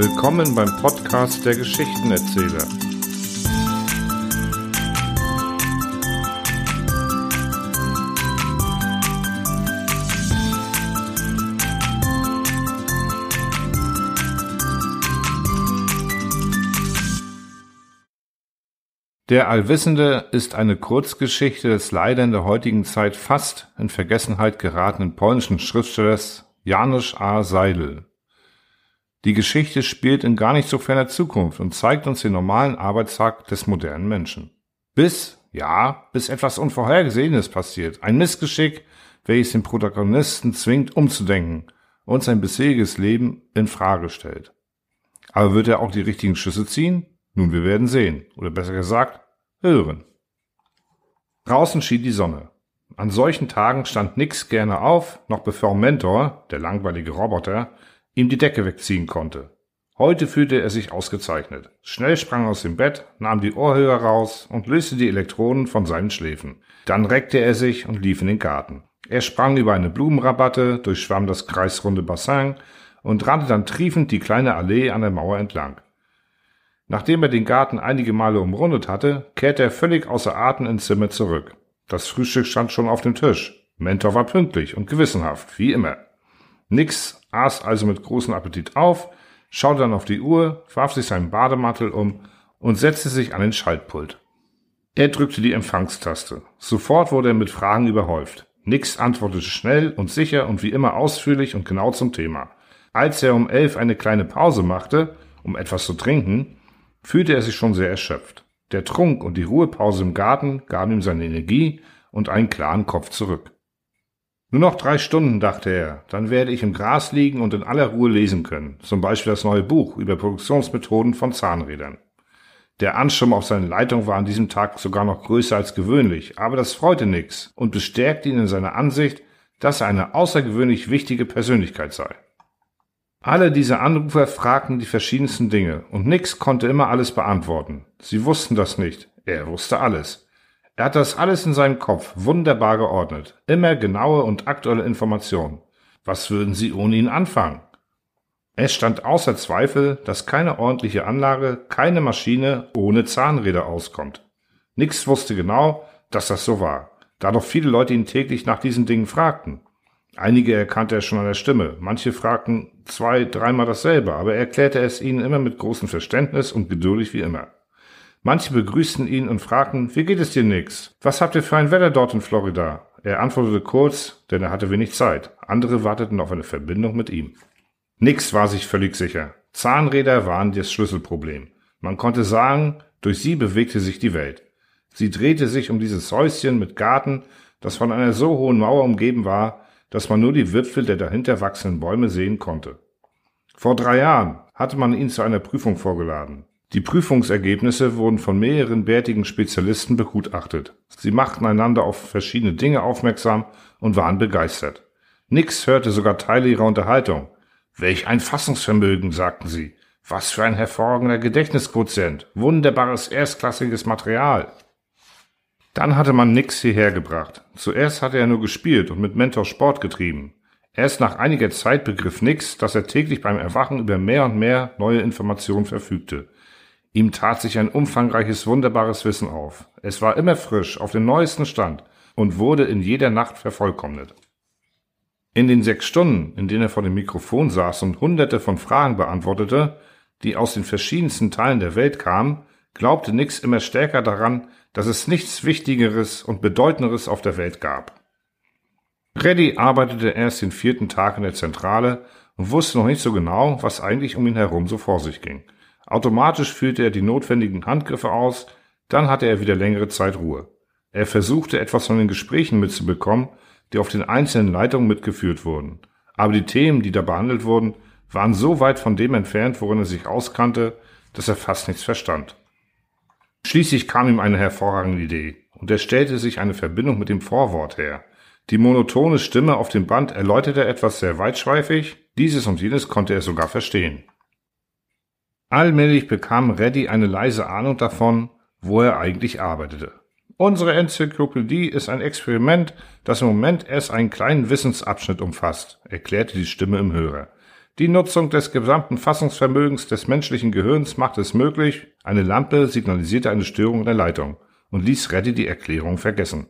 Willkommen beim Podcast der Geschichtenerzähler. Der Allwissende ist eine Kurzgeschichte des leider in der heutigen Zeit fast in Vergessenheit geratenen polnischen Schriftstellers Janusz A. Seidel. Die Geschichte spielt in gar nicht so ferner Zukunft und zeigt uns den normalen Arbeitstag des modernen Menschen. Bis, ja, bis etwas Unvorhergesehenes passiert, ein Missgeschick, welches den Protagonisten zwingt umzudenken und sein bisheriges Leben in Frage stellt. Aber wird er auch die richtigen Schüsse ziehen? Nun, wir werden sehen. Oder besser gesagt, hören. Draußen schien die Sonne. An solchen Tagen stand Nix gerne auf, noch bevor Mentor, der langweilige Roboter, ihm die Decke wegziehen konnte. Heute fühlte er sich ausgezeichnet. Schnell sprang er aus dem Bett, nahm die Ohrhörer raus und löste die Elektroden von seinen Schläfen. Dann reckte er sich und lief in den Garten. Er sprang über eine Blumenrabatte, durchschwamm das kreisrunde Bassin und rannte dann triefend die kleine Allee an der Mauer entlang. Nachdem er den Garten einige Male umrundet hatte, kehrte er völlig außer Atem ins Zimmer zurück. Das Frühstück stand schon auf dem Tisch. Mentor war pünktlich und gewissenhaft, wie immer. Nix aß also mit großem Appetit auf, schaute dann auf die Uhr, warf sich seinen Bademantel um und setzte sich an den Schaltpult. Er drückte die Empfangstaste. Sofort wurde er mit Fragen überhäuft. Nix antwortete schnell und sicher und wie immer ausführlich und genau zum Thema. Als er um elf eine kleine Pause machte, um etwas zu trinken, fühlte er sich schon sehr erschöpft. Der Trunk und die Ruhepause im Garten gaben ihm seine Energie und einen klaren Kopf zurück. Nur noch drei Stunden, dachte er, dann werde ich im Gras liegen und in aller Ruhe lesen können, zum Beispiel das neue Buch über Produktionsmethoden von Zahnrädern. Der Ansturm auf seine Leitung war an diesem Tag sogar noch größer als gewöhnlich, aber das freute nix und bestärkte ihn in seiner Ansicht, dass er eine außergewöhnlich wichtige Persönlichkeit sei. Alle diese Anrufer fragten die verschiedensten Dinge, und Nix konnte immer alles beantworten. Sie wussten das nicht, er wusste alles. Er hat das alles in seinem Kopf wunderbar geordnet, immer genaue und aktuelle Informationen. Was würden sie ohne ihn anfangen? Es stand außer Zweifel, dass keine ordentliche Anlage, keine Maschine ohne Zahnräder auskommt. Nix wusste genau, dass das so war, da doch viele Leute ihn täglich nach diesen Dingen fragten. Einige erkannte er schon an der Stimme, manche fragten zwei, dreimal dasselbe, aber er erklärte es ihnen immer mit großem Verständnis und geduldig wie immer. Manche begrüßten ihn und fragten, wie geht es dir, Nix? Was habt ihr für ein Wetter dort in Florida? Er antwortete kurz, denn er hatte wenig Zeit. Andere warteten auf eine Verbindung mit ihm. Nix war sich völlig sicher. Zahnräder waren das Schlüsselproblem. Man konnte sagen, durch sie bewegte sich die Welt. Sie drehte sich um dieses Häuschen mit Garten, das von einer so hohen Mauer umgeben war, dass man nur die Wipfel der dahinter wachsenden Bäume sehen konnte. Vor drei Jahren hatte man ihn zu einer Prüfung vorgeladen. Die Prüfungsergebnisse wurden von mehreren bärtigen Spezialisten begutachtet. Sie machten einander auf verschiedene Dinge aufmerksam und waren begeistert. Nix hörte sogar Teile ihrer Unterhaltung. Welch ein Fassungsvermögen, sagten sie. Was für ein hervorragender Gedächtnisquotient. Wunderbares erstklassiges Material. Dann hatte man Nix hierher gebracht. Zuerst hatte er nur gespielt und mit Mentor Sport getrieben. Erst nach einiger Zeit begriff Nix, dass er täglich beim Erwachen über mehr und mehr neue Informationen verfügte. Ihm tat sich ein umfangreiches, wunderbares Wissen auf. Es war immer frisch, auf dem neuesten Stand und wurde in jeder Nacht vervollkommnet. In den sechs Stunden, in denen er vor dem Mikrofon saß und hunderte von Fragen beantwortete, die aus den verschiedensten Teilen der Welt kamen, glaubte Nix immer stärker daran, dass es nichts Wichtigeres und Bedeutenderes auf der Welt gab. Reddy arbeitete erst den vierten Tag in der Zentrale und wusste noch nicht so genau, was eigentlich um ihn herum so vor sich ging. Automatisch führte er die notwendigen Handgriffe aus, dann hatte er wieder längere Zeit Ruhe. Er versuchte etwas von den Gesprächen mitzubekommen, die auf den einzelnen Leitungen mitgeführt wurden. Aber die Themen, die da behandelt wurden, waren so weit von dem entfernt, worin er sich auskannte, dass er fast nichts verstand. Schließlich kam ihm eine hervorragende Idee, und er stellte sich eine Verbindung mit dem Vorwort her. Die monotone Stimme auf dem Band erläuterte etwas sehr weitschweifig, dieses und jenes konnte er sogar verstehen. Allmählich bekam Reddy eine leise Ahnung davon, wo er eigentlich arbeitete. Unsere Enzyklopädie ist ein Experiment, das im Moment erst einen kleinen Wissensabschnitt umfasst, erklärte die Stimme im Hörer. Die Nutzung des gesamten Fassungsvermögens des menschlichen Gehirns macht es möglich. Eine Lampe signalisierte eine Störung in der Leitung und ließ Reddy die Erklärung vergessen.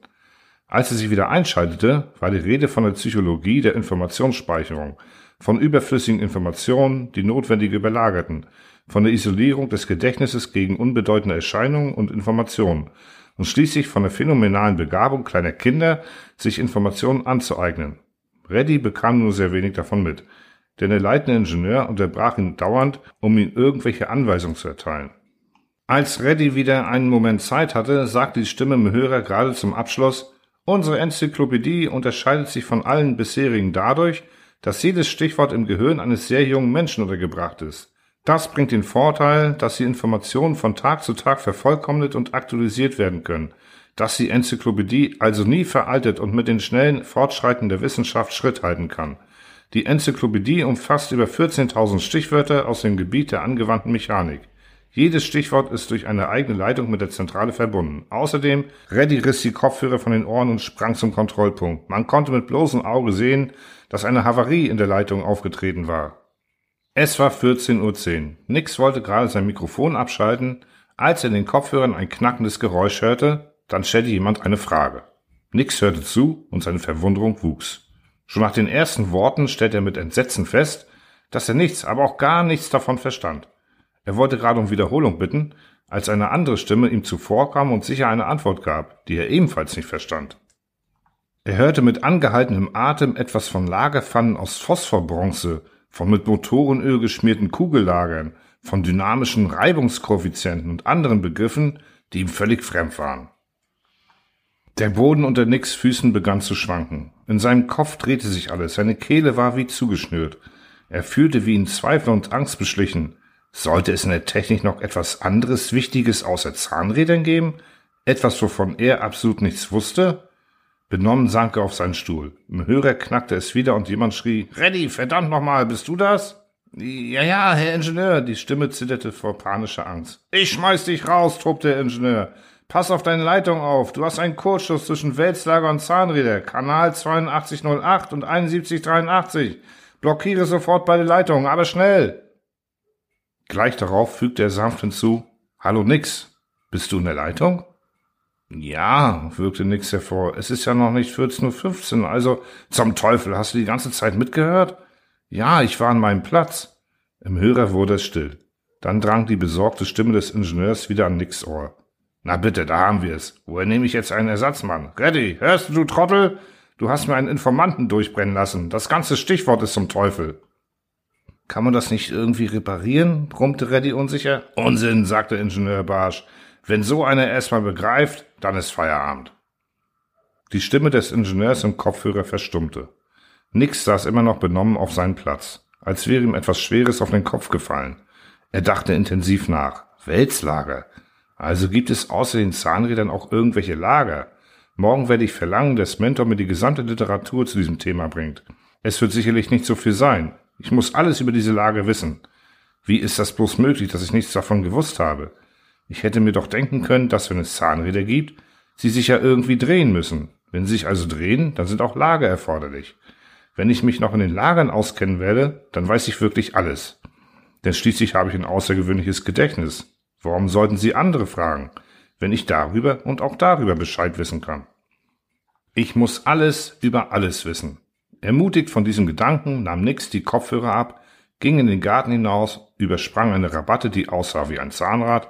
Als er sich wieder einschaltete, war die Rede von der Psychologie der Informationsspeicherung, von überflüssigen Informationen, die notwendige überlagerten, von der Isolierung des Gedächtnisses gegen unbedeutende Erscheinungen und Informationen und schließlich von der phänomenalen Begabung kleiner Kinder, sich Informationen anzueignen. Reddy bekam nur sehr wenig davon mit, denn der leitende Ingenieur unterbrach ihn dauernd, um ihm irgendwelche Anweisungen zu erteilen. Als Reddy wieder einen Moment Zeit hatte, sagte die Stimme im Hörer gerade zum Abschluss, unsere Enzyklopädie unterscheidet sich von allen bisherigen dadurch, dass jedes Stichwort im Gehirn eines sehr jungen Menschen untergebracht ist. Das bringt den Vorteil, dass die Informationen von Tag zu Tag vervollkommnet und aktualisiert werden können, dass die Enzyklopädie also nie veraltet und mit den schnellen Fortschreiten der Wissenschaft Schritt halten kann. Die Enzyklopädie umfasst über 14.000 Stichwörter aus dem Gebiet der angewandten Mechanik. Jedes Stichwort ist durch eine eigene Leitung mit der Zentrale verbunden. Außerdem, Reddy riss die Kopfhörer von den Ohren und sprang zum Kontrollpunkt. Man konnte mit bloßem Auge sehen, dass eine Havarie in der Leitung aufgetreten war. Es war 14.10 Uhr. Nix wollte gerade sein Mikrofon abschalten, als er in den Kopfhörern ein knackendes Geräusch hörte, dann stellte jemand eine Frage. Nix hörte zu und seine Verwunderung wuchs. Schon nach den ersten Worten stellte er mit Entsetzen fest, dass er nichts, aber auch gar nichts davon verstand. Er wollte gerade um Wiederholung bitten, als eine andere Stimme ihm zuvorkam und sicher eine Antwort gab, die er ebenfalls nicht verstand. Er hörte mit angehaltenem Atem etwas von Lagerpfannen aus Phosphorbronze, von mit Motorenöl geschmierten Kugellagern, von dynamischen Reibungskoeffizienten und anderen Begriffen, die ihm völlig fremd waren. Der Boden unter Nicks Füßen begann zu schwanken. In seinem Kopf drehte sich alles, seine Kehle war wie zugeschnürt. Er fühlte, wie ihn Zweifel und Angst beschlichen. Sollte es in der Technik noch etwas anderes Wichtiges außer Zahnrädern geben? Etwas, wovon er absolut nichts wusste? Benommen sank er auf seinen Stuhl. Im Hörer knackte es wieder und jemand schrie, Reddy, verdammt nochmal, bist du das? Ja, ja, Herr Ingenieur, die Stimme zitterte vor panischer Angst. Ich schmeiß dich raus, tobte der Ingenieur. Pass auf deine Leitung auf. Du hast einen Kurzschuss zwischen Wälzlager und Zahnräder. Kanal 8208 und 7183. Blockiere sofort beide Leitungen, aber schnell. Gleich darauf fügte er sanft hinzu. Hallo Nix. Bist du in der Leitung? Ja, wirkte nix hervor. Es ist ja noch nicht 14.15 Uhr, also zum Teufel, hast du die ganze Zeit mitgehört? Ja, ich war an meinem Platz. Im Hörer wurde es still. Dann drang die besorgte Stimme des Ingenieurs wieder an Nicks Ohr. Na bitte, da haben wir es. Woher nehme ich jetzt einen Ersatzmann? Reddy, hörst du, du Trottel? Du hast mir einen Informanten durchbrennen lassen. Das ganze Stichwort ist zum Teufel. Kann man das nicht irgendwie reparieren? brummte Reddy unsicher. Unsinn, sagte Ingenieur Barsch. Wenn so einer erstmal begreift, dann ist Feierabend. Die Stimme des Ingenieurs im Kopfhörer verstummte. Nix saß immer noch benommen auf seinem Platz, als wäre ihm etwas Schweres auf den Kopf gefallen. Er dachte intensiv nach. Weltslager. Also gibt es außer den Zahnrädern auch irgendwelche Lager. Morgen werde ich verlangen, dass Mentor mir die gesamte Literatur zu diesem Thema bringt. Es wird sicherlich nicht so viel sein. Ich muss alles über diese Lager wissen. Wie ist das bloß möglich, dass ich nichts davon gewusst habe? Ich hätte mir doch denken können, dass wenn es Zahnräder gibt, sie sich ja irgendwie drehen müssen. Wenn sie sich also drehen, dann sind auch Lager erforderlich. Wenn ich mich noch in den Lagern auskennen werde, dann weiß ich wirklich alles. Denn schließlich habe ich ein außergewöhnliches Gedächtnis. Warum sollten Sie andere fragen, wenn ich darüber und auch darüber Bescheid wissen kann? Ich muss alles über alles wissen. Ermutigt von diesem Gedanken nahm Nix die Kopfhörer ab, ging in den Garten hinaus, übersprang eine Rabatte, die aussah wie ein Zahnrad,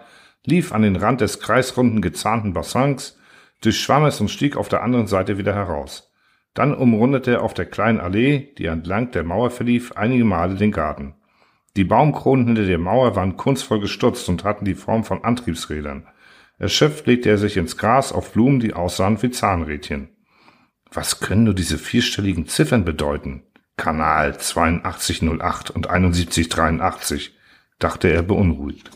lief an den Rand des kreisrunden gezahnten Bassins, durchschwamm es und stieg auf der anderen Seite wieder heraus. Dann umrundete er auf der kleinen Allee, die entlang der Mauer verlief, einige Male den Garten. Die Baumkronen hinter der Mauer waren kunstvoll gestutzt und hatten die Form von Antriebsrädern. Erschöpft legte er sich ins Gras auf Blumen, die aussahen wie Zahnrädchen. Was können nur diese vierstelligen Ziffern bedeuten? Kanal 8208 und 7183, dachte er beunruhigt.